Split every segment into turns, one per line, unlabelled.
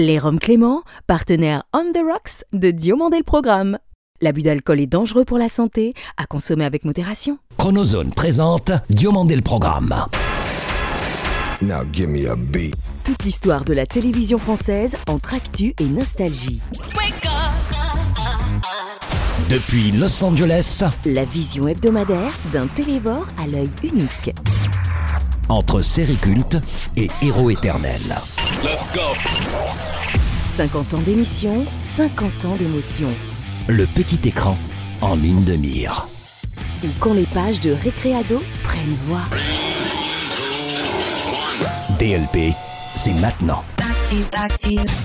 Les Roms Clément, partenaire On the Rocks de Diomandé le Programme. L'abus d'alcool est dangereux pour la santé, à consommer avec modération.
Chronozone présente Diomandé le Programme.
Now give me a beat.
Toute l'histoire de la télévision française entre actu et nostalgie.
Depuis Los Angeles,
La vision hebdomadaire d'un télévore à l'œil unique.
Entre série culte et héros éternel.
50 ans d'émission, 50 ans d'émotion.
Le petit écran en ligne de mire.
Ou quand les pages de Récréado prennent voix.
DLP, c'est maintenant.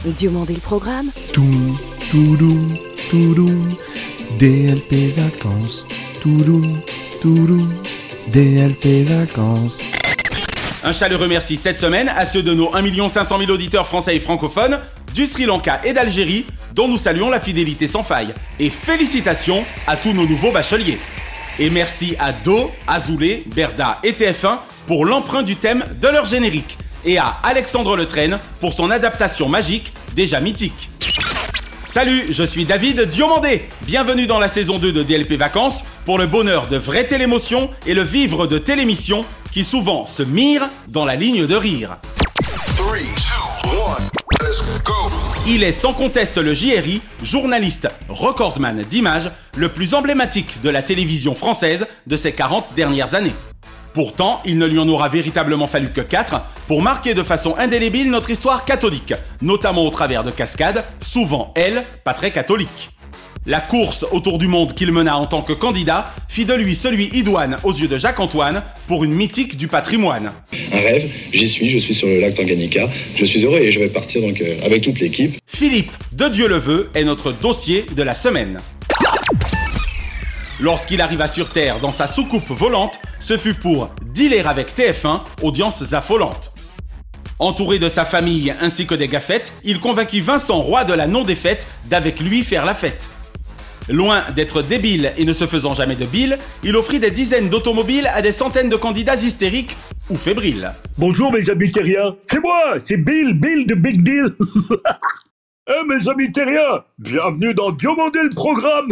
Diomandé le programme,
Tout, toudou, toudou, DLP vacances, toudou, toudou, DLP vacances.
Un chaleureux merci cette semaine à ceux de nos 1 500 000 auditeurs français et francophones du Sri Lanka et d'Algérie, dont nous saluons la fidélité sans faille. Et félicitations à tous nos nouveaux bacheliers. Et merci à Do, Azoulay, Berda et TF1 pour l'emprunt du thème de leur générique. Et à Alexandre Letraine pour son adaptation magique, déjà mythique. Salut, je suis David Diomandé. Bienvenue dans la saison 2 de DLP Vacances pour le bonheur de vraie télémotion et le vivre de télémission qui souvent se mire dans la ligne de rire.
Three, two, one. Let's go.
Il est sans conteste le JRI, journaliste recordman d'images, le plus emblématique de la télévision française de ces 40 dernières années. Pourtant, il ne lui en aura véritablement fallu que 4 pour marquer de façon indélébile notre histoire catholique, notamment au travers de cascades, souvent, elles, pas très catholiques. La course autour du monde qu'il mena en tant que candidat fit de lui celui idoine aux yeux de Jacques-Antoine pour une mythique du patrimoine.
un rêve. J'y suis, je suis sur le lac Tanganyika. Je suis heureux et je vais partir donc euh, avec toute l'équipe.
Philippe de Dieu le veut est notre dossier de la semaine. Lorsqu'il arriva sur Terre dans sa soucoupe volante, ce fut pour dealer avec TF1, audiences affolantes. Entouré de sa famille ainsi que des gaffettes, il convainquit Vincent, roi de la non-défaite, d'avec lui faire la fête. Loin d'être débile et ne se faisant jamais de bile, il offrit des dizaines d'automobiles à des centaines de candidats hystériques ou fébriles.
Bonjour mes amis terriens, c'est moi, c'est Bill, Bill de Big Deal. Eh mes amis terriens, bienvenue dans Diomandé le programme.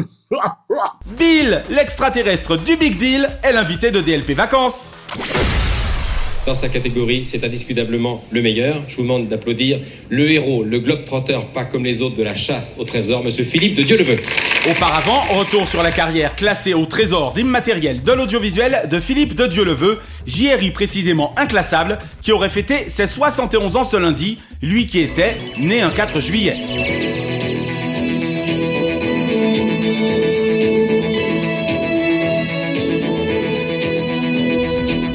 Bill, l'extraterrestre du Big Deal, est l'invité de DLP Vacances.
Dans sa catégorie, c'est indiscutablement le meilleur. Je vous demande d'applaudir le héros, le globe-trotteur, pas comme les autres de la chasse au trésor, monsieur Philippe de Dieu le.
Auparavant, retour sur la carrière classée aux trésors immatériels de l'audiovisuel de Philippe de Dieu le JRI précisément inclassable, qui aurait fêté ses 71 ans ce lundi, lui qui était né un 4 juillet.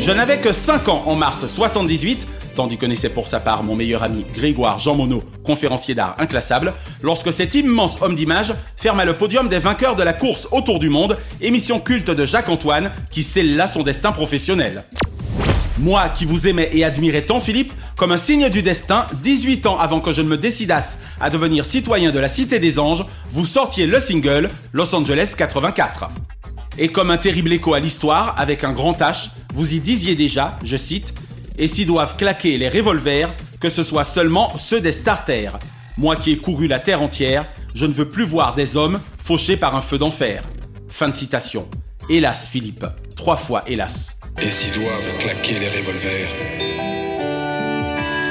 Je n'avais que 5 ans en mars 78, tandis que naissait pour sa part mon meilleur ami Grégoire Jean Monod, conférencier d'art inclassable, lorsque cet immense homme d'image ferma le podium des vainqueurs de la course autour du monde, émission culte de Jacques-Antoine, qui scelle là son destin professionnel. Moi qui vous aimais et admirais tant Philippe, comme un signe du destin, 18 ans avant que je ne me décidasse à devenir citoyen de la Cité des Anges, vous sortiez le single Los Angeles 84. Et comme un terrible écho à l'histoire, avec un grand H, vous y disiez déjà, je cite, Et s'y doivent claquer les revolvers, que ce soit seulement ceux des starters. Moi qui ai couru la terre entière, je ne veux plus voir des hommes fauchés par un feu d'enfer. Fin de citation. Hélas, Philippe. Trois fois hélas.
Et s'ils doivent claquer les revolvers,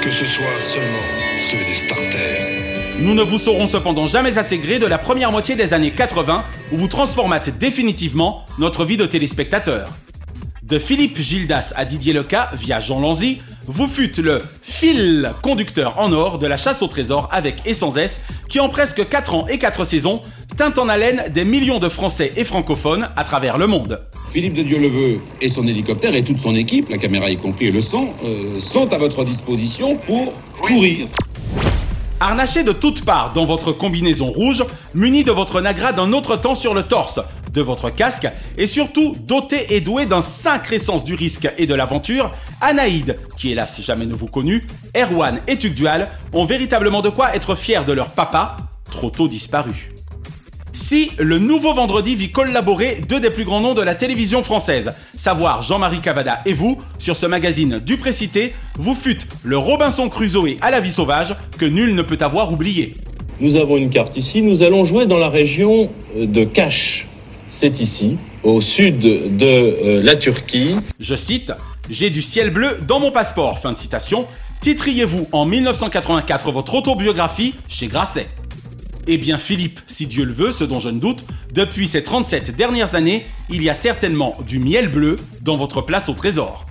que ce soit seulement ceux des starters.
Nous ne vous saurons cependant jamais assez gré de la première moitié des années 80 où vous transformâtes définitivement notre vie de téléspectateur. De Philippe Gildas à Didier Leca via Jean Lanzy, vous fûtes le fil conducteur en or de la chasse au trésor avec et sans S qui en presque 4 ans et 4 saisons tint en haleine des millions de Français et francophones à travers le monde.
Philippe de Dieu le veut et son hélicoptère et toute son équipe, la caméra y compris et le son, euh, sont à votre disposition pour courir.
Harnaché de toutes parts dans votre combinaison rouge, muni de votre nagra d'un autre temps sur le torse, de votre casque et surtout doté et doué d'un sacré sens du risque et de l'aventure, Anaïd, qui hélas jamais ne vous connut, Erwan et Tugdual ont véritablement de quoi être fiers de leur papa, trop tôt disparu.
Si le nouveau vendredi vit collaborer deux des plus grands noms de la télévision française, savoir Jean-Marie Cavada et vous, sur ce magazine du Précité, vous fûtes le Robinson Crusoe à la vie sauvage que nul ne peut avoir oublié.
Nous avons une carte ici. Nous allons jouer dans la région euh, de Kaş. C'est ici, au sud de euh, la Turquie.
Je cite J'ai du ciel bleu dans mon passeport. Fin de citation. Titriez-vous en 1984 votre autobiographie chez Grasset? Eh bien Philippe, si Dieu le veut, ce dont je ne doute, depuis ces 37 dernières années, il y a certainement du miel bleu dans votre place au trésor.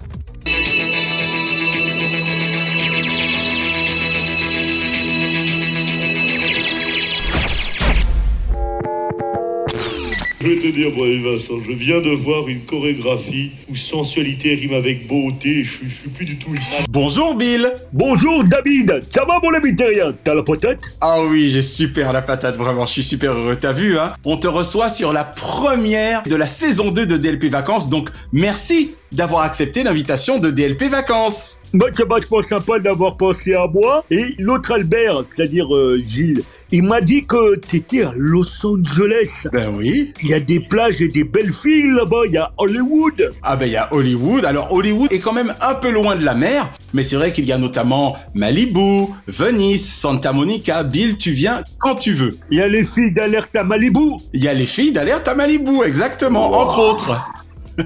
Dire, moi, Vincent, je viens de voir une chorégraphie où sensualité rime avec beauté. Je, je suis plus du tout ici.
Bonjour Bill
Bonjour David, ça va mon ami terrien? T'as la patate?
Ah oui, j'ai super la patate, vraiment, je suis super heureux. T'as vu, hein? On te reçoit sur la première de la saison 2 de DLP Vacances, donc merci d'avoir accepté l'invitation de DLP Vacances.
Bah, c'est vachement sympa d'avoir pensé à moi. Et l'autre Albert, c'est-à-dire euh, Gilles, il m'a dit que t'étais à Los Angeles.
Ben oui.
Il y a des plages et des belles filles là-bas, il y a Hollywood.
Ah ben il y a Hollywood. Alors Hollywood est quand même un peu loin de la mer, mais c'est vrai qu'il y a notamment Malibu, Venice, Santa Monica. Bill, tu viens quand tu veux.
Il y a les filles d'alerte à Malibu.
Il y a les filles d'alerte à Malibu, exactement, entre autres.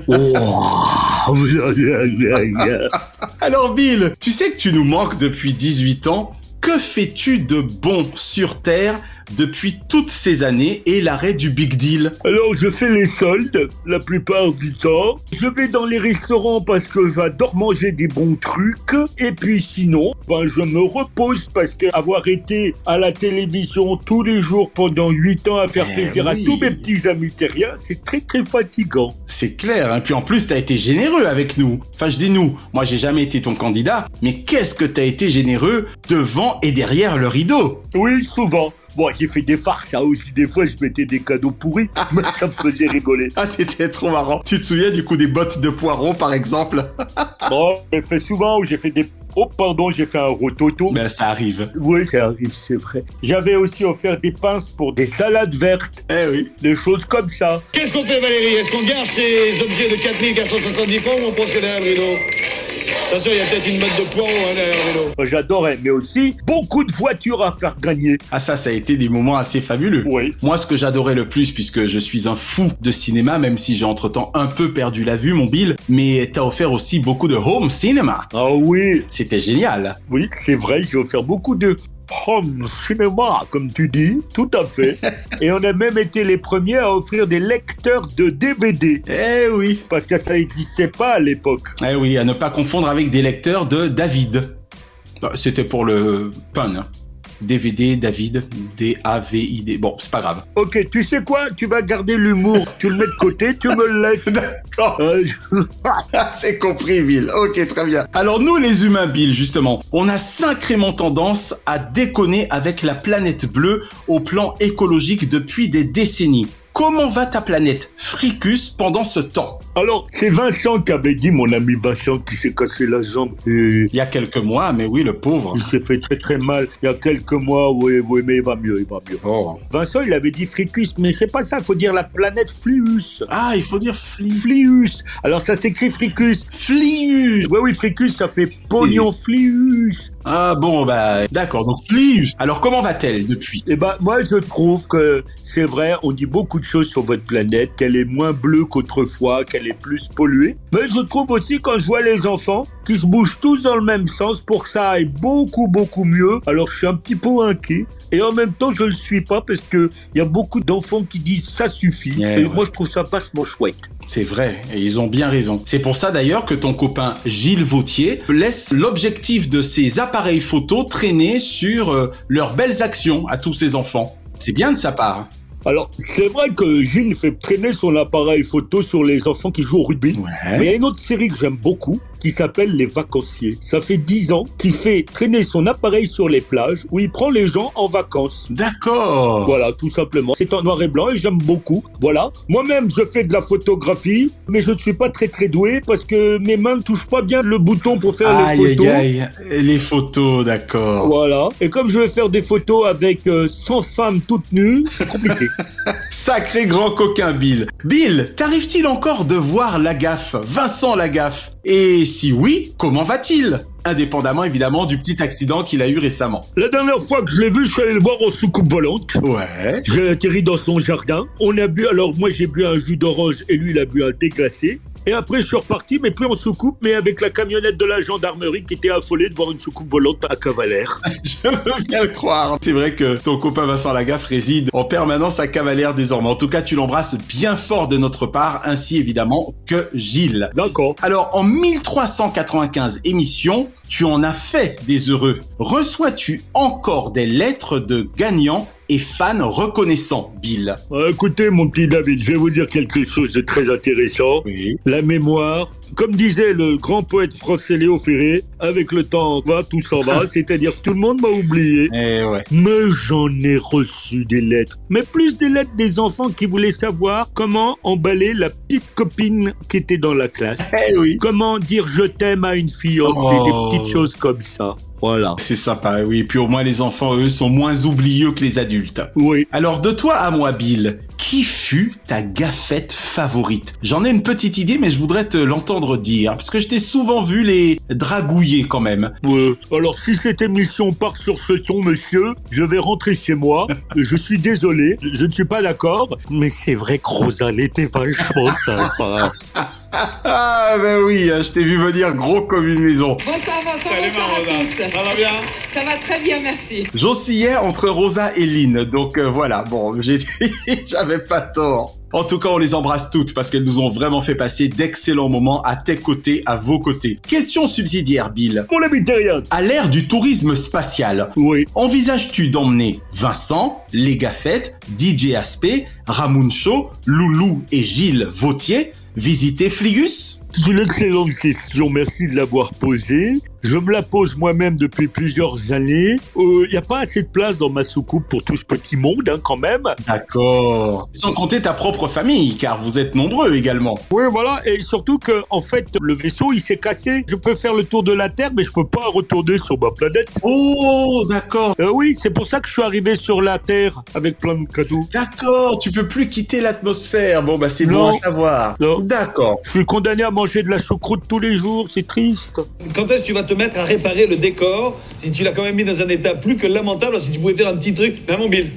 Oh.
Alors Bill, tu sais que tu nous manques depuis 18 ans. Que fais-tu de bon sur Terre? Depuis toutes ces années et l'arrêt du Big Deal
Alors je fais les soldes la plupart du temps. Je vais dans les restaurants parce que j'adore manger des bons trucs. Et puis sinon, ben je me repose parce qu'avoir été à la télévision tous les jours pendant 8 ans à faire
Eh
plaisir
oui.
à tous mes petits amis terriens, c'est très très fatigant.
C'est clair, hein. puis en plus t'as été généreux avec nous. Enfin je dis nous, moi j'ai jamais été ton candidat, mais qu'est-ce que t'as été généreux devant et derrière le rideau?
Oui, souvent. Bon, j'ai fait des farces, ça aussi. Des fois, je mettais des cadeaux pourris, mais ça me faisait rigoler.
Ah c'était trop marrant. Tu te souviens du coup des bottes de poireaux par exemple?
Bon, j'ai fait souvent où j'ai fait des... Oh, pardon, j'ai fait un rototo.
Ben ça arrive.
Oui, ça arrive, c'est vrai. J'avais aussi offert des pinces pour des salades vertes,
Eh oui.
des choses comme ça.
Qu'est-ce qu'on fait, Valérie? Est-ce qu'on garde ces objets de 4470 francs ou on pense que derrière le rideau Attention, il y a peut-être une botte de poireaux hein, derrière le.
Moi, J'adorais, mais aussi beaucoup de voitures à faire gagner.
Ah ça, ça a été des moments assez fabuleux.
Oui.
Moi, ce que j'adorais le plus, puisque je suis un fou de cinéma, même si j'ai entre-temps un peu perdu la vue, mon Bill, mais t'as offert aussi beaucoup de home cinema.
Ah oui,
C'était génial.
oui, c'est vrai, j'ai offert beaucoup de home cinéma, comme tu dis, tout à fait. Et on a même été les premiers à offrir des lecteurs de DVD.
Eh oui.
Parce que ça n'existait pas à l'époque.
Eh oui, à ne pas confondre avec des lecteurs de David. Ah, C'était pour le pun. DVD, David, D-A-V-I-D. Bon, c'est pas grave.
Ok, tu sais quoi? Tu vas garder l'humour. tu le mets de côté, tu me le laisses.
D'accord.
Euh, je-
J'ai compris, Bill. Ok, très bien. Alors nous, les humains, Bill, justement, on a sacrément tendance à déconner avec la planète bleue au plan écologique depuis des décennies. Comment va ta planète Fricus pendant ce temps?
Alors, c'est Vincent qui avait dit, mon ami Vincent, qui s'est cassé la jambe. Et
Il y a quelques mois, mais oui, le pauvre.
il s'est fait très très mal. Il y a quelques mois, oui, oui, mais il va mieux, il va mieux.
Oh.
Vincent, il avait dit Fricus, mais c'est pas ça, il faut dire la planète Flius.
Ah, il faut dire fli...
Flius. Alors ça s'écrit Fricus.
Flius
Oui, oui, Fricus, ça fait pognon Flius.
Ah bon, bah d'accord, donc Flius. Alors comment va-t-elle depuis?
Eh ben, moi, je trouve que c'est vrai, on dit beaucoup de choses sur votre planète, qu'elle est moins bleue qu'autrefois, qu'elle est plus polluée. Mais je trouve aussi quand je vois les enfants qui se bougent tous dans le même sens pour que ça aille beaucoup, beaucoup mieux. Alors, je suis un petit peu inquiet. Et en même temps, je le suis pas parce que il y a beaucoup d'enfants qui disent ça suffit.
Eh
et
ouais.
moi, je trouve ça vachement chouette.
C'est vrai, et ils ont bien raison. C'est pour ça d'ailleurs que ton copain Gilles Vautier laisse l'objectif de ses appareils photo traîner sur euh, leurs belles actions à tous ses enfants. C'est bien de sa part.
Alors, c'est vrai que Gilles fait traîner son appareil photo sur les enfants qui jouent au rugby. Mais il y a une autre série que j'aime beaucoup, qui s'appelle Les Vacanciers. Ça fait 10 ans qu'il fait traîner son appareil sur les plages où il prend les gens en vacances.
D'accord.
Voilà, tout simplement. C'est en noir et blanc et j'aime beaucoup. Voilà. Moi-même, je fais de la photographie, mais je ne suis pas très très doué parce que mes mains ne touchent pas bien le bouton pour faire
Aïe,
les photos.
aïe, aïe. Les photos, d'accord.
Voilà. Et comme je vais faire des photos avec euh, 100 femmes toutes nues, c'est compliqué.
Sacré grand coquin, Bill. Bill, t'arrive-t-il encore de voir Lagaffe, Vincent Lagaffe Et si oui, comment va-t-il? Indépendamment évidemment du petit accident qu'il a eu récemment.
La dernière fois que je l'ai vu, je suis allé le voir en soucoupe volante.
Ouais.
J'ai atterri dans son jardin. On a bu, alors moi j'ai bu un jus d'orange et lui il a bu un thé glacé. Et après je suis reparti, mais plus en soucoupe, mais avec la camionnette de la gendarmerie qui était affolée de voir une soucoupe volante à Cavalère.
Je veux bien le croire. C'est vrai que ton copain Vincent Lagaffe réside en permanence à Cavalère désormais. En tout cas, tu l'embrasses bien fort de notre part, ainsi évidemment que Gilles.
D'accord.
Alors, en 1395 émissions, tu en as fait des heureux. Reçois-tu encore des lettres de gagnants et fans reconnaissants, Bill
Ah, Écoutez, mon petit David, je vais vous dire quelque chose de très intéressant.
Oui.
La mémoire, comme disait le grand poète français Léo Ferré, avec le temps va, tout s'en va, c'est-à-dire que tout le monde m'a oublié.
Eh ouais.
Mais j'en ai reçu des lettres. Mais plus des lettres des enfants qui voulaient savoir comment emballer la petite copine qui était dans la classe.
Eh oui.
Comment dire je t'aime à une fille
Oh.
des petites choses comme ça. Voilà.
C'est sympa, oui. Puis au moins les enfants, eux, sont moins oublieux que les adultes.
Oui.
Alors de toi à moi, Bill, qui fut ta gaffette favorite? J'en ai une petite idée, mais je voudrais te l'entendre dire, parce que je t'ai souvent vu les dragouiller quand même.
Ouais. Alors si cette émission part sur ce ton, monsieur, je vais rentrer chez moi. je suis désolé, je ne suis pas d'accord, mais c'est vrai que Rosa, elle était vachement sympa.
Ah ben oui, je t'ai vu venir gros comme une maison.
Bonsoir Vincent, bonsoir à tous.
Ça va bien
Ça va très bien, merci.
J'oscillais entre Rosa et Lynn, donc euh, voilà, bon, j'ai j'avais pas tort. En tout cas, on les embrasse toutes parce qu'elles nous ont vraiment fait passer d'excellents moments à tes côtés, à vos côtés. Question subsidiaire, Bill.
Mon ami Terrien.
À l'ère du tourisme spatial,
Oui.
envisages-tu d'emmener Vincent, les Gaffettes, DJ Aspect, Ramoun Shaw, Loulou et Gilles Vautier visiter Fligus?
C'est une excellente question, merci de l'avoir posée. Je me la pose moi-même depuis plusieurs années. Il n'y a pas assez de place dans ma soucoupe pour tout ce petit monde, hein, quand même.
D'accord. Sans compter ta propre famille, car vous êtes nombreux également.
Oui, voilà, et surtout que, en fait, le vaisseau, il s'est cassé. Je peux faire le tour de la Terre, mais je peux pas retourner sur ma planète.
Oh, d'accord.
Euh, oui, c'est pour ça que je suis arrivé sur la Terre avec plein de cadeaux.
D'accord, tu peux plus quitter l'atmosphère. Bon, bah c'est bon à savoir. D'accord.
Je suis condamné à manger de la choucroute tous les jours, c'est triste.
Quand est-ce que tu vas te mettre à réparer le décor si tu l'as quand même mis dans un état plus que lamentable si tu pouvais faire un petit truc Hein, mon Bill?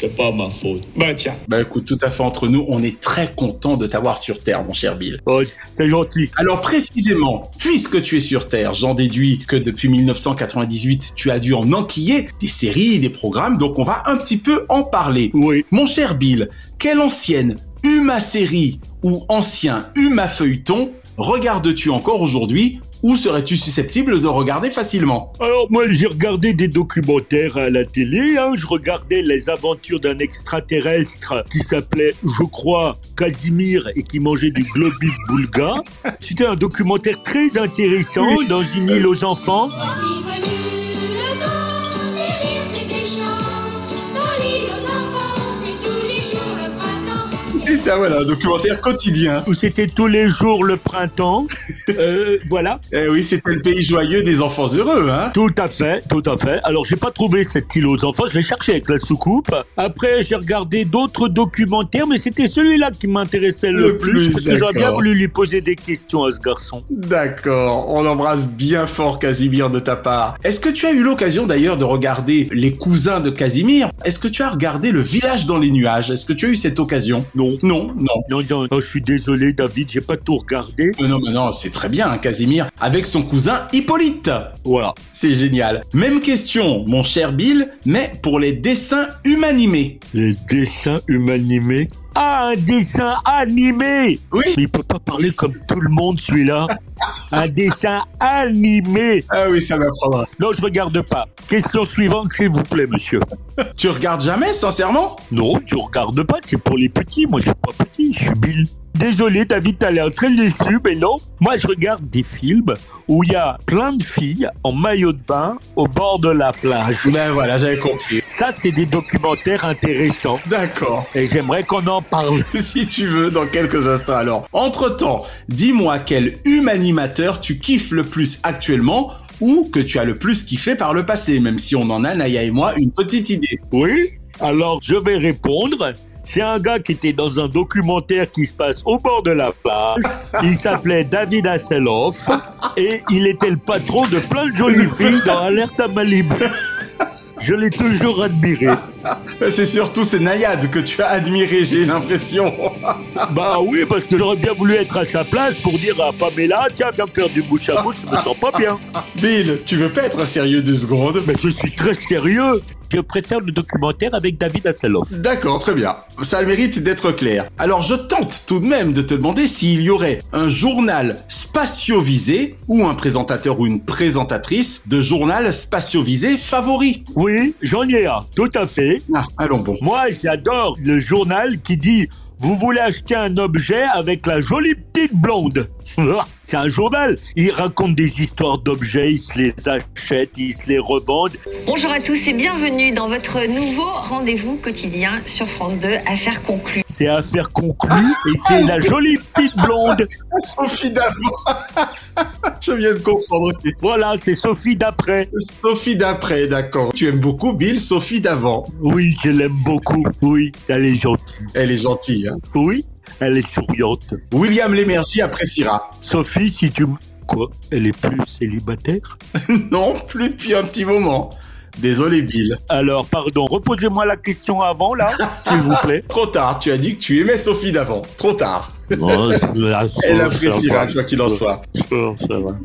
C'est pas ma faute. Bah tiens.
Bah écoute, tout à fait entre nous, on est très content de t'avoir sur Terre, mon cher Bill.
Oh, c'est gentil.
Alors précisément, puisque tu es sur Terre, j'en déduis que depuis 1998, tu as dû en enquiller des séries, des programmes, donc on va un petit peu en parler.
Oui.
Mon cher Bill, quelle ancienne Huma série ou ancien Huma feuilleton regardes-tu encore aujourd'hui ou serais-tu susceptible de regarder facilement
Alors moi j'ai regardé des documentaires à la télé, hein. je regardais les aventures d'un extraterrestre qui s'appelait, je crois, Casimir et qui mangeait des globus boulga. C'était un documentaire très intéressant dans une île aux enfants.
Voici venu le temps
ça, voilà, un documentaire quotidien.
Où c'était tous les jours le printemps. Euh, voilà.
Eh oui, c'était le pays joyeux des enfants heureux, hein
Tout à fait, tout à fait. Alors j'ai pas trouvé cette île aux enfants, je l'ai cherché avec la soucoupe. Après j'ai regardé d'autres documentaires, mais c'était celui-là qui m'intéressait le,
Le
plus,
plus,
parce que j'aurais bien voulu lui poser des questions à ce garçon.
D'accord, on embrasse bien fort Casimir de ta part. Est-ce que tu as eu l'occasion d'ailleurs de regarder Les Cousins de Casimir? Est-ce que tu as regardé Le Village dans les nuages? Est-ce que tu as eu cette occasion?
Non.
Non, non.
Non, non, non, je suis désolé David, j'ai pas tout regardé.
Non, mais non, c'est très bien, hein, Casimir, avec son cousin Hippolyte.
Voilà.
C'est génial. Même question, mon cher Bill, mais pour les dessins humanimés.
Les dessins humanimés. Ah, un dessin animé
Oui.
Mais il peut pas parler comme tout le monde celui-là. un dessin animé
Ah oui, ça m'apprendra.
Non, je regarde pas. Question suivante, s'il vous plaît, monsieur.
Tu regardes jamais, sincèrement?
Non, je regarde pas, c'est pour les petits. Moi, je suis pas petit, je suis Bill. Désolé, David, t'as l'air très déçu, mais non. Moi, je regarde des films où il y a plein de filles en maillot de bain au bord de la plage.
Ben voilà, j'avais compris.
Ça, c'est des documentaires intéressants.
D'accord.
Et j'aimerais qu'on en parle.
Si tu veux, dans quelques instants alors. Entre-temps, dis-moi quel humanimateur tu kiffes le plus actuellement ou que tu as le plus kiffé par le passé, même si on en a, Naya et moi, une petite idée.
Oui Alors, je vais répondre. C'est un gars qui était dans un documentaire qui se passe au bord de la plage. Il s'appelait David Hasselhoff et il était le patron de plein de jolies filles dans Alerte à Malibu. Je l'ai toujours admiré.
C'est surtout ces naïades que tu as admirées, j'ai l'impression.
Bah oui, parce que j'aurais bien voulu être à sa place pour dire à Pamela, tiens, viens faire du bouche à bouche, je me sens pas bien.
Bill, tu veux pas être sérieux deux secondes?
Mais je suis très sérieux. Je préfère le documentaire avec David Hasselhoff.
D'accord, très bien. Ça a le mérite d'être clair. Alors je tente tout de même de te demander s'il y aurait un journal spatio-visé ou un présentateur ou une présentatrice de journal spatio-visé favori.
Oui, j'en ai un, tout à fait.
Ah, allons bon.
Moi, j'adore le journal qui dit Vous voulez acheter un objet avec la jolie petite blonde C'est un journal. Il raconte des histoires d'objets, il se les achète, il se les revendent.
Bonjour à tous et bienvenue dans votre nouveau rendez-vous quotidien sur France 2, Affaires conclues.
C'est affaire conclue et c'est la jolie petite blonde.
Sophie d'avant. Je viens de comprendre.
Voilà, c'est Sophie d'après.
Sophie d'après, d'accord. Tu aimes beaucoup Bill, Sophie d'avant.
Oui, je l'aime beaucoup. Oui, elle est gentille.
Elle est gentille, hein.
Oui, elle est souriante.
William Lémergie appréciera.
Sophie, si tu... Quoi Elle est plus célibataire?
Non, plus depuis un petit moment. Désolé Bill.
Alors, pardon, reposez-moi la question avant, là, s'il vous plaît.
Trop tard, tu as dit que tu aimais Sophie d'avant. Trop tard.
Là,
Elle appréciera,
va.
quoi qu'il en soit.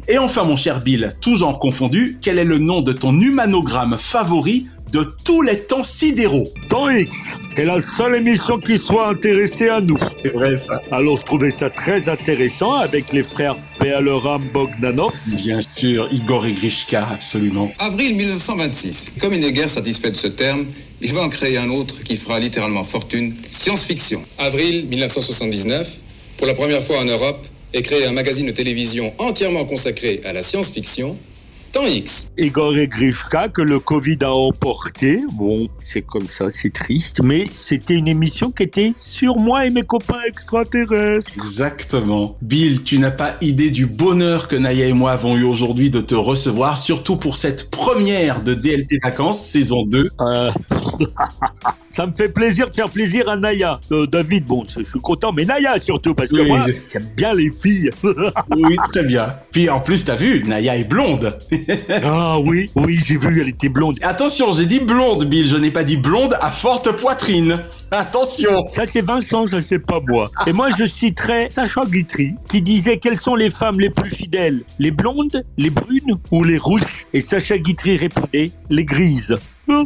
Et enfin, mon cher Bill, tout genre confondu, quel est le nom de ton humanogramme favori de tous les temps sidéraux?
Temps X, c'est la seule émission qui soit intéressée à nous.
C'est vrai ça.
Alors, je trouvais ça très intéressant avec les frères Pealoram Bogdanov.
Bien sûr, Igor et Grishka, absolument.
Avril 1926. Comme il n'est guère satisfait de ce terme, il va en créer un autre qui fera littéralement fortune, science-fiction.
Avril 1979, pour la première fois en Europe, est créé un magazine de télévision entièrement consacré à la science-fiction, Temps X.
Igor et Grishka que le Covid a emporté. Bon, c'est comme ça, c'est triste, mais c'était une émission qui était sur moi et mes copains extraterrestres.
Exactement. Bill, tu n'as pas idée du bonheur que Naya et moi avons eu aujourd'hui de te recevoir, surtout pour cette première de DLT Vacances, saison 2.
Euh, Ça me fait plaisir de faire plaisir à Naya. Euh, David, bon, je suis content, mais Naya surtout, parce que
Oui.
moi, j'aime bien les filles.
Oui, très bien. Puis en plus, t'as vu, Naya est blonde.
ah oui, oui, j'ai vu, elle était blonde.
Attention, j'ai dit blonde, Bill, je n'ai pas dit blonde à forte poitrine. Attention
Ça c'est Vincent, ça c'est pas moi. Et moi je citerai Sacha Guitry qui disait quelles sont les femmes les plus fidèles Les blondes, les brunes ou les rouges? Et Sacha Guitry répondait les grises.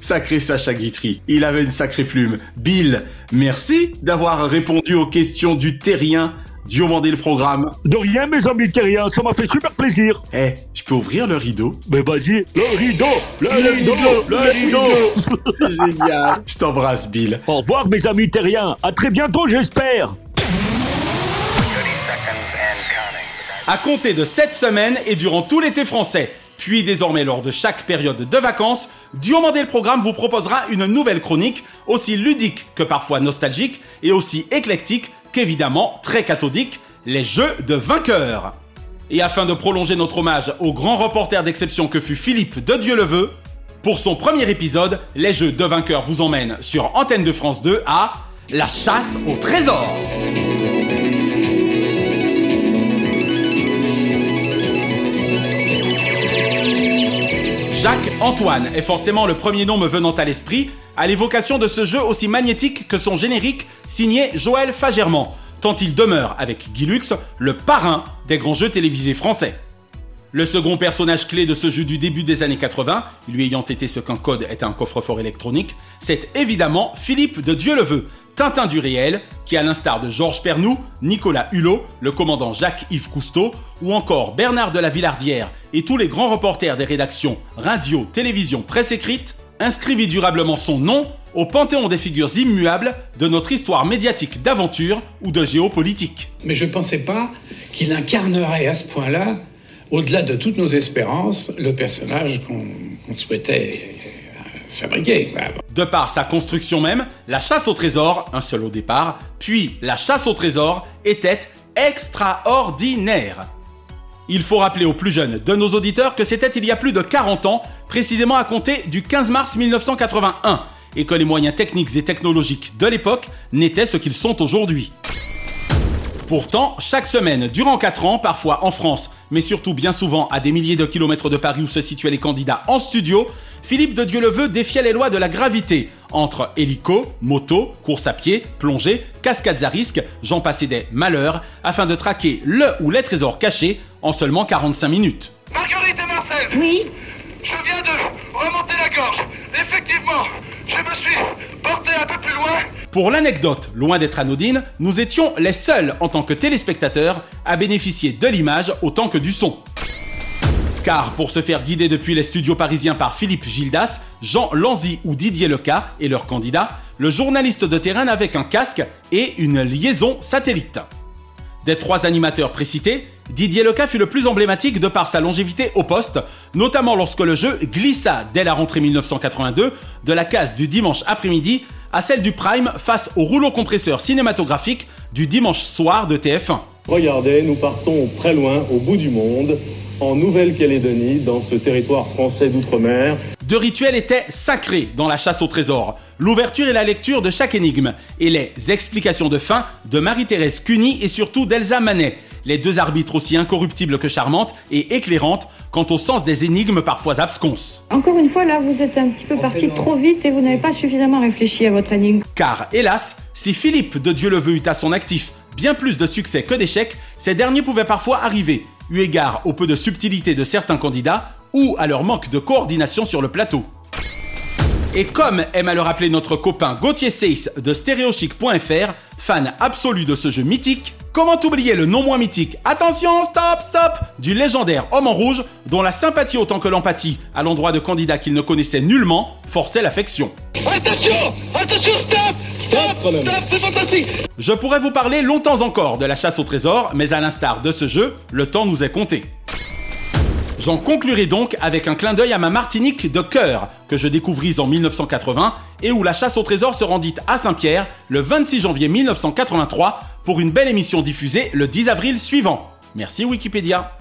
Sacré Sacha Guitry, il avait une sacrée plume. Bill, merci d'avoir répondu aux questions du terrien Diomandé le programme.
De rien mes amis terriens, ça m'a fait super plaisir.
Eh, je peux ouvrir le rideau?
Mais vas-y, le rideau, le, rideau, le rideau.
C'est génial. Je t'embrasse, Bill.
Au revoir mes amis terriens, à très bientôt j'espère.
À compter de cette semaine et durant tout l'été français, puis désormais lors de chaque période de vacances, Diomandé le programme vous proposera une nouvelle chronique, aussi ludique que parfois nostalgique, et aussi éclectique qu'évidemment très cathodique, les jeux de vainqueurs. Et afin de prolonger notre hommage au grand reporter d'exception que fut Philippe de Dieu le pour son premier épisode, les jeux de vainqueurs vous emmènent sur Antenne de France 2 à La chasse au trésor. Jacques Antoine est forcément le premier nom me venant à l'esprit à l'évocation de ce jeu aussi magnétique que son générique signé Joël Fagerman, tant il demeure avec Guy Lux le parrain des grands jeux télévisés français. Le second personnage clé de ce jeu du début des années 80, lui ayant été ce qu'un code est un coffre-fort électronique, c'est évidemment Philippe de Dieu le veut, Tintin du réel, qui à l'instar de Georges Pernou, Nicolas Hulot, le commandant Jacques-Yves Cousteau, ou encore Bernard de la Villardière et tous les grands reporters des rédactions radio, télévision, presse écrite, inscrivit durablement son nom au panthéon des figures immuables de notre histoire médiatique d'aventure ou de géopolitique.
Mais je ne pensais pas qu'il incarnerait à ce point-là, au-delà de toutes nos espérances, le personnage qu'on souhaitait euh, fabriquer.
De par sa construction même, la chasse au trésor, un seul au départ, puis la chasse au trésor était extraordinaire. Il faut rappeler aux plus jeunes de nos auditeurs que c'était il y a plus de 40 ans, précisément à compter du 15 mars 1981, et que les moyens techniques et technologiques de l'époque n'étaient ce qu'ils sont aujourd'hui. Pourtant, chaque semaine, durant 4 ans, parfois en France, mais surtout bien souvent à des milliers de kilomètres de Paris où se situaient les candidats en studio, Philippe de Dieuleveux défiait les lois de la gravité entre hélico, moto, course à pied, plongée, cascades à risque, j'en passais des malheurs, afin de traquer le ou les trésors cachés en seulement 45 minutes.
Marguerite et Marcel
Oui
Je viens de remonter la gorge. Effectivement, je me suis porté un peu plus loin.
Pour l'anecdote, loin d'être anodine, nous étions les seuls en tant que téléspectateurs à bénéficier de l'image autant que du son. Car pour se faire guider depuis les studios parisiens par Philippe Gildas, Jean Lanzy ou Didier Leca et leurs candidats, le journaliste de terrain n'avait qu'un casque et une liaison satellite. Des trois animateurs précités, Didier Leca fut le plus emblématique de par sa longévité au poste, notamment lorsque le jeu glissa dès la rentrée 1982 de la case du dimanche après-midi à celle du prime face au rouleau compresseur cinématographique du dimanche soir de TF1.
Regardez, nous partons très loin, au bout du monde, en Nouvelle-Calédonie, dans ce territoire français d'outre-mer.
Deux rituels étaient sacrés dans la chasse au trésor. L'ouverture et la lecture de chaque énigme, et les explications de fin de Marie-Thérèse Cuny et surtout d'Elsa Manet, les deux arbitres aussi incorruptibles que charmantes et éclairantes quant au sens des énigmes parfois absconses.
Encore une fois, là, vous êtes un petit peu parti trop vite et vous n'avez pas suffisamment réfléchi à votre énigme.
Car, hélas, si Philippe de Dieuleveux eut à son actif bien plus de succès que d'échecs, ces derniers pouvaient parfois arriver, eu égard au peu de subtilité de certains candidats ou à leur manque de coordination sur le plateau. Et comme aime à le rappeler notre copain Gauthier Seyss de StéréoChic.fr, fan absolu de ce jeu mythique, comment oublier le non moins mythique? Attention, stop, stop! Du légendaire homme en rouge, dont la sympathie autant que l'empathie à l'endroit de candidats qu'il ne connaissait nullement forçait l'affection.
Attention! Attention, stop! Stop! Stop, c'est fantastique!
Je pourrais vous parler longtemps encore de la chasse au trésor, mais à l'instar de ce jeu, le temps nous est compté. J'en conclurai donc avec un clin d'œil à ma Martinique de cœur, que je découvris en 1980 et où la chasse au trésor se rendit à Saint-Pierre le 26 janvier 1983 pour une belle émission diffusée le 10 avril suivant. Merci Wikipédia.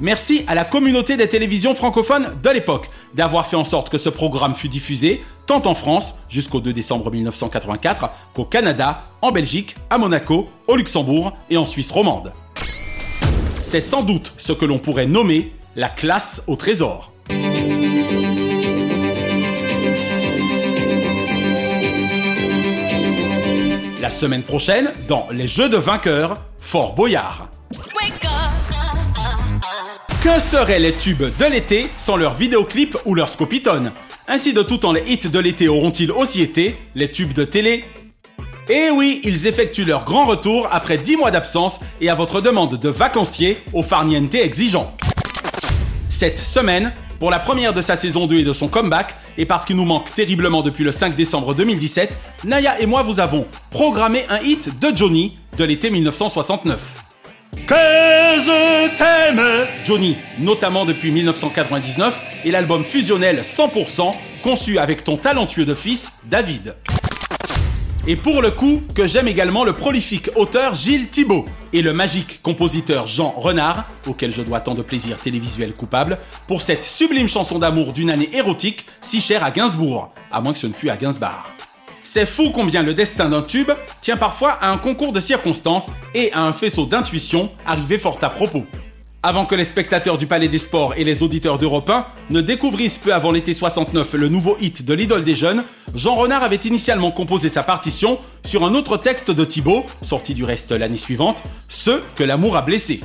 Merci à la communauté des télévisions francophones de l'époque d'avoir fait en sorte que ce programme fût diffusé tant en France jusqu'au 2 décembre 1984 qu'au Canada, en Belgique, à Monaco, au Luxembourg et en Suisse romande. C'est sans doute ce que l'on pourrait nommer la classe au trésor. La semaine prochaine, dans Les Jeux de vainqueurs, Fort Boyard. Que seraient les tubes de l'été sans leurs vidéoclips ou leurs scopitones? Ainsi de tout temps les hits de l'été auront-ils aussi été les tubes de télé? Eh oui, ils effectuent leur grand retour après 10 mois d'absence et à votre demande de vacancier au farniente exigeant. Cette semaine, pour la première de sa saison 2 et de son comeback, et parce qu'il nous manque terriblement depuis le 5 décembre 2017, Naya et moi vous avons programmé un hit de Johnny de l'été 1969. Que je t'aime Johnny, notamment depuis 1999, et l'album fusionnel 100%, conçu avec ton talentueux de fils, David. Et pour le coup, que j'aime également le prolifique auteur Gilles Thibault et le magique compositeur Jean Renard, auquel je dois tant de plaisir télévisuel coupable, pour cette sublime chanson d'amour d'une année érotique si chère à Gainsbourg, à moins que ce ne fût à Gainsbar. C'est fou combien le destin d'un tube tient parfois à un concours de circonstances et à un faisceau d'intuition arrivé fort à propos. Avant que les spectateurs du Palais des Sports et les auditeurs d'Europe 1 ne découvrissent peu avant l'été 69 le nouveau hit de l'idole des jeunes, Jean Renard avait initialement composé sa partition sur un autre texte de Thibaut, sorti du reste l'année suivante, Ce que l'amour a blessé.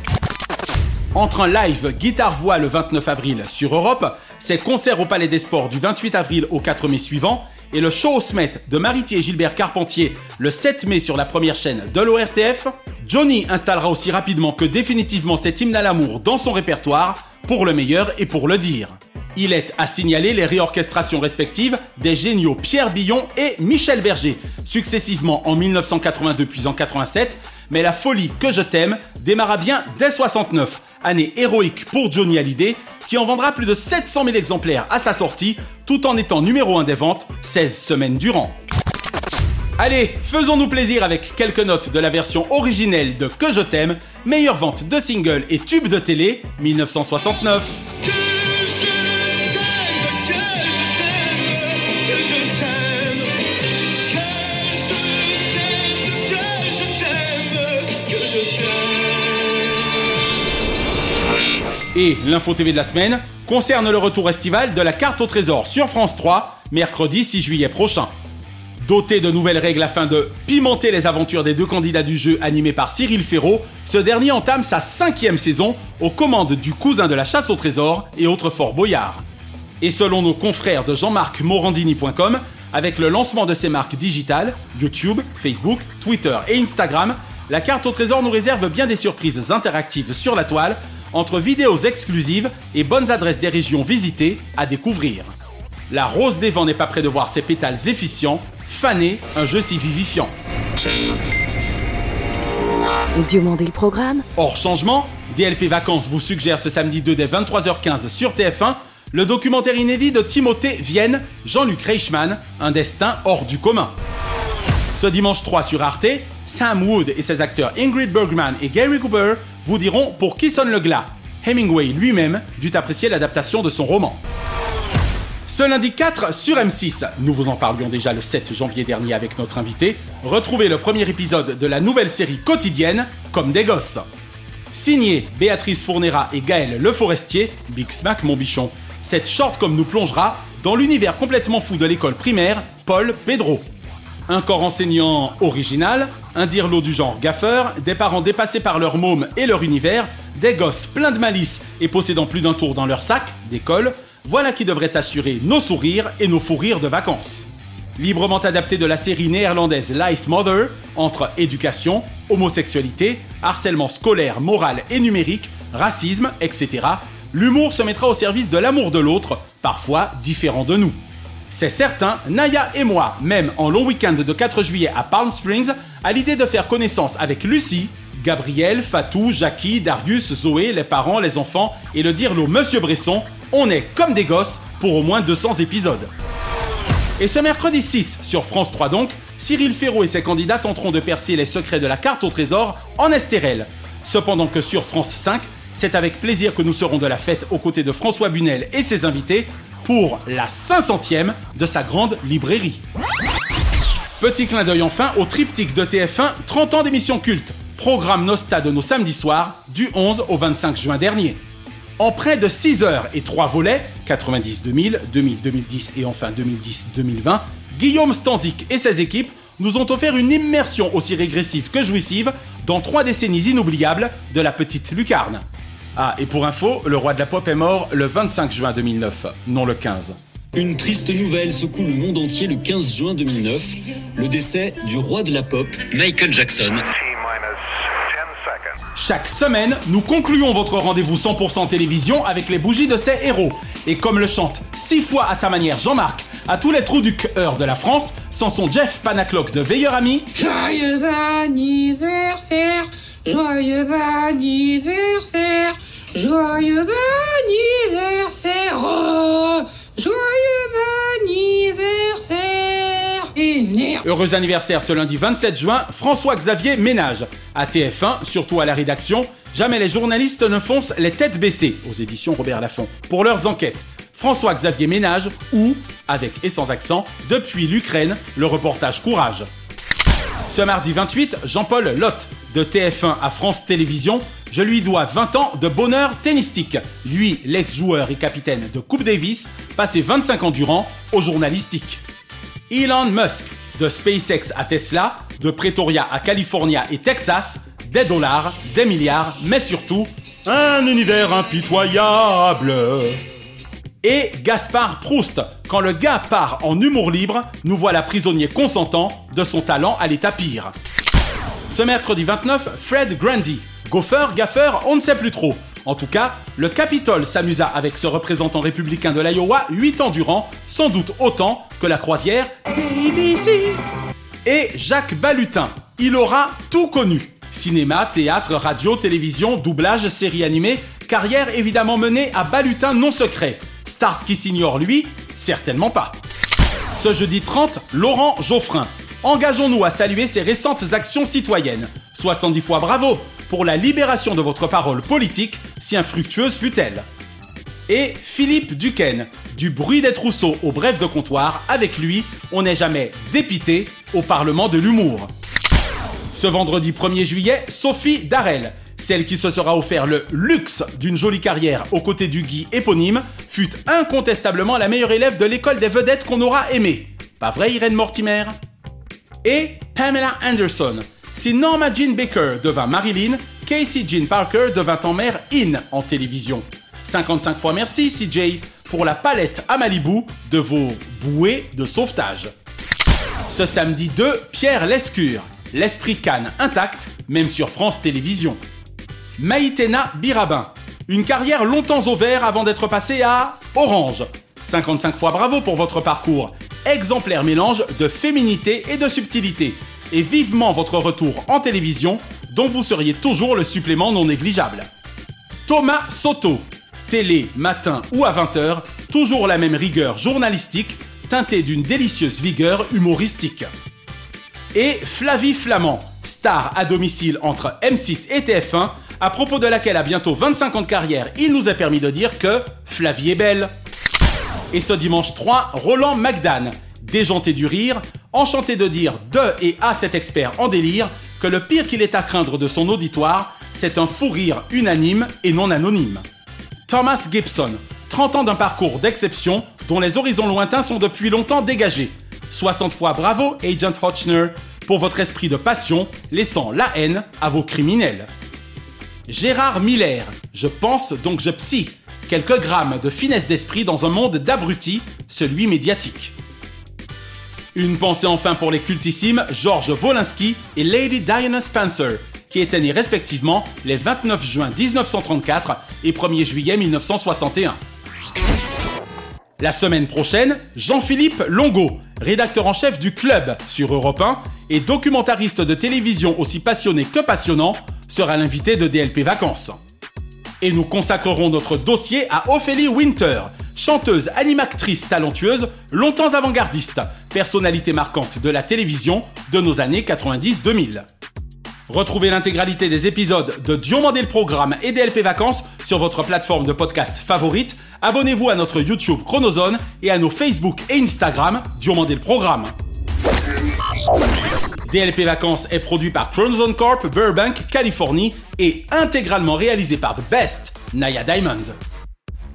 Entre un live guitare-voix le 29 avril sur Europe, ses concerts au Palais des Sports du 28 avril au 4 mai suivant, et le show Smet de Maritier et Gilbert Carpentier le 7 mai sur la première chaîne de l'ORTF, Johnny installera aussi rapidement que définitivement cet hymne à l'amour dans son répertoire, pour le meilleur et pour le dire. Il est à signaler les réorchestrations respectives des géniaux Pierre Billon et Michel Berger, successivement en 1982 puis en 87, mais la folie que je t'aime démarra bien dès 69, année héroïque pour Johnny Hallyday, qui en vendra plus de 700 000 exemplaires à sa sortie, tout en étant numéro 1 des ventes 16 semaines durant. Allez, faisons-nous plaisir avec quelques notes de la version originelle de Que je t'aime, meilleure vente de single et tube de télé 1969. Et l'info TV de la semaine concerne le retour estival de la carte au trésor sur France 3, mercredi 6 juillet prochain. Doté de nouvelles règles afin de pimenter les aventures des deux candidats du jeu animés par Cyril Ferraud, ce dernier entame sa cinquième saison aux commandes du cousin de la chasse au trésor et autres Fort Boyard. Et selon nos confrères de Jean-Marc-Morandini.com, avec le lancement de ses marques digitales, YouTube, Facebook, Twitter et Instagram, la carte au trésor nous réserve bien des surprises interactives sur la toile, entre vidéos exclusives et bonnes adresses des régions visitées à découvrir. La rose des vents n'est pas près de voir ses pétales efficients, faner un jeu si vivifiant.
Diomandé le programme
Hors changement, DLP Vacances vous suggère ce samedi 2 dès 23h15 sur TF1 le documentaire inédit de Timothée Vienne, Jean-Luc Reichmann, Un destin hors du commun. Ce dimanche 3 sur Arte, Sam Wood et ses acteurs Ingrid Bergman et Gary Cooper vous diront pour qui sonne le glas. Hemingway lui-même dut apprécier l'adaptation de son roman. Ce lundi 4 sur M6, nous vous en parlions déjà le 7 janvier dernier avec notre invité, retrouvez le premier épisode de la nouvelle série quotidienne Comme des gosses. Signé Béatrice Fournera et Gaël Le Forestier, Big Smack mon bichon, cette short comme nous plongera dans l'univers complètement fou de l'école primaire Paul Pedro. Un corps enseignant original, un dirlo du genre gaffeur, des parents dépassés par leur môme et leur univers, des gosses pleins de malice et possédant plus d'un tour dans leur sac d'école, voilà qui devrait assurer nos sourires et nos fous rires de vacances. Librement adapté de la série néerlandaise Lice Mother, entre éducation, homosexualité, harcèlement scolaire, moral et numérique, racisme, etc., l'humour se mettra au service de l'amour de l'autre, parfois différent de nous. C'est certain, Naya et moi, même en long week-end de 4 juillet à Palm Springs, à l'idée de faire connaissance avec Lucie, Gabriel, Fatou, Jackie, Darius, Zoé, les parents, les enfants et le dirlo Monsieur Bresson, on est comme des gosses pour au moins 200 épisodes. Et ce mercredi 6, sur France 3 donc, Cyril Ferraud et ses candidats tenteront de percer les secrets de la carte au trésor en Estérel. Cependant que sur France 5, c'est avec plaisir que nous serons de la fête aux côtés de François Bunel et ses invités pour la 500e de sa grande librairie. Petit clin d'œil enfin au triptyque de TF1 30 ans d'émission culte, programme Nosta de nos samedis soirs du 11 au 25 juin dernier. En près de 6 heures et 3 volets, 90-2000, 2000-2010 et enfin 2010-2020, Guillaume Stanzik et ses équipes nous ont offert une immersion aussi régressive que jouissive dans trois décennies inoubliables de la petite lucarne. Ah, et pour info, le roi de la pop est mort le 25 juin 2009, non le 15.
Une triste nouvelle secoue le monde entier le 15 juin 2009, le décès du roi de la pop, Michael Jackson.
Chaque semaine, nous concluons votre rendez-vous 100% télévision avec les bougies de ces héros. Et comme le chante six fois à sa manière Jean-Marc, à tous les trous du cœur de la France, sans son Jeff Panaclock de Veilleur Ami.
Joyeux anniversaire, joyeux anniversaire, joyeux anniversaire, oh, joyeux anniversaire. Né-
Heureux anniversaire ce lundi 27 juin, François-Xavier Ménage. À TF1, surtout à la rédaction, jamais les journalistes ne foncent les têtes baissées, aux éditions Robert Laffont, pour leurs enquêtes. François-Xavier Ménage, ou, avec et sans accent, depuis l'Ukraine, le reportage Courage. Ce mardi 28, Jean-Paul Lotte, de TF1 à France Télévisions, je lui dois 20 ans de bonheur tennistique. Lui, l'ex-joueur et capitaine de Coupe Davis, passé 25 ans durant au journalistique. Elon Musk, de SpaceX à Tesla, de Pretoria à California et Texas, des dollars, des milliards, mais surtout un univers impitoyable. Et Gaspard Proust, quand le gars part en humour libre, nous voilà prisonniers consentants de son talent à l'état pire. Ce mercredi 29, Fred Grandy, gopher, gaffeur, on ne sait plus trop. En tout cas, le Capitole s'amusa avec ce représentant républicain de l'Iowa 8 ans durant, sans doute autant que la croisière ABC. Et Jacques Balutin, il aura tout connu. Cinéma, théâtre, radio, télévision, doublage, séries animées, carrière évidemment menée à Balutin non secret. Starsky s'ignore lui Certainement pas. Ce jeudi 30, Laurent Geoffrin. Engageons-nous à saluer ses récentes actions citoyennes. 70 fois bravo pour la libération de votre parole politique, si infructueuse fut-elle. Et Philippe Duquesne, du bruit des trousseaux au bref de comptoir, avec lui, on n'est jamais dépité au Parlement de l'humour. Ce vendredi 1er juillet, Sophie Darel, celle qui se sera offert le luxe d'une jolie carrière aux côtés du Guy éponyme, fut incontestablement la meilleure élève de l'école des vedettes qu'on aura aimée. Pas vrai Irène Mortimer? Et Pamela Anderson. Si Norma Jean Baker devint Marilyn, Casey Jean Parker devint en mère In en télévision. 55 fois merci CJ pour la palette à Malibu de vos bouées de sauvetage. Ce samedi 2, Pierre Lescure, l'esprit canne intact, même sur France Télévisions. Maïtena Birabin, une carrière longtemps au vert avant d'être passée à Orange. 55 fois bravo pour votre parcours, exemplaire mélange de féminité et de subtilité, et vivement votre retour en télévision, dont vous seriez toujours le supplément non négligeable. Thomas Soto, télé, matin ou à 20h, toujours la même rigueur journalistique, teintée d'une délicieuse vigueur humoristique. Et Flavie Flamand, star à domicile entre M6 et TF1, à propos de laquelle à bientôt 25 ans de carrière, il nous a permis de dire que Flavie est belle. Et ce dimanche 3, Roland Magdan, déjanté du rire, enchanté de dire de et à cet expert en délire que le pire qu'il est à craindre de son auditoire, c'est un fou rire unanime et non anonyme. Thomas Gibson, 30 ans d'un parcours d'exception dont les horizons lointains sont depuis longtemps dégagés. 60 fois bravo, Agent Hotchner, pour votre esprit de passion, laissant la haine à vos criminels. Gérard Miller, je pense donc je psy. Quelques grammes de finesse d'esprit dans un monde d'abrutis, celui médiatique. Une pensée enfin pour les cultissimes George Wolinski et Lady Diana Spencer, qui étaient nés respectivement les 29 juin 1934 et 1er juillet 1961. La semaine prochaine, Jean-Philippe Longo, rédacteur en chef du Club sur Europe 1 et documentariste de télévision aussi passionné que passionnant, sera l'invité de DLP Vacances. Et nous consacrerons notre dossier à Ophélie Winter, chanteuse animatrice talentueuse, longtemps avant-gardiste, personnalité marquante de la télévision de nos années 90-2000. Retrouvez l'intégralité des épisodes de Diomandé le Programme et DLP Vacances sur votre plateforme de podcast favorite. Abonnez-vous à notre YouTube Chronozone et à nos Facebook et Instagram Diomandé le Programme. DLP Vacances est produit par Chronozone Corp, Burbank, Californie et intégralement réalisé par The Best, Naya Diamond.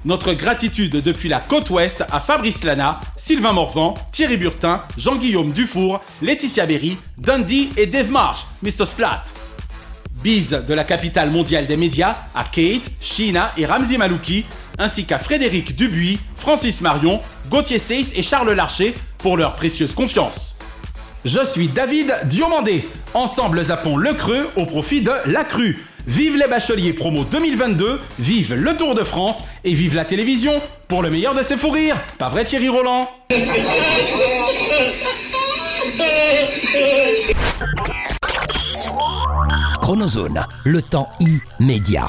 Notre gratitude depuis la côte ouest à Fabrice Lana, Sylvain Morvan, Thierry Burtin, Jean-Guillaume Dufour, Laetitia Berry, Dundee et Dave Marsh, Mr. Splat. Bise de la capitale mondiale des médias à Kate, Sheena et Ramzi Malouki, ainsi qu'à Frédéric Dubuis, Francis Marion, Gauthier Seyss et Charles Larcher pour leur précieuse confiance. Je suis David Diomandé. Ensemble zappons le creux au profit de la crue. Vive les bacheliers promo 2022, vive le Tour de France et vive la télévision pour le meilleur de ses fous rires. Pas vrai Thierry Roland?
Chronozone, le temps immédiat.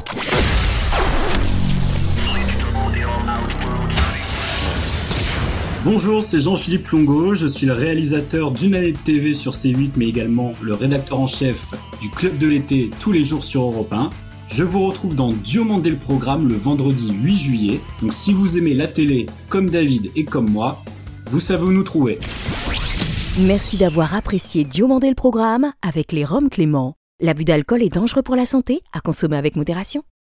Bonjour, c'est Jean-Philippe Longo, je suis le réalisateur d'une année de TV sur C8 mais également le rédacteur en chef du Club de l'été tous les jours sur Europe 1. Je vous retrouve dans Diomandé le programme le vendredi 8 juillet. Donc si vous aimez la télé comme David et comme moi, vous savez où nous trouver.
Merci d'avoir apprécié Diomandé le programme avec les Roms Clément. L'abus d'alcool est dangereux pour la santé, à consommer avec modération.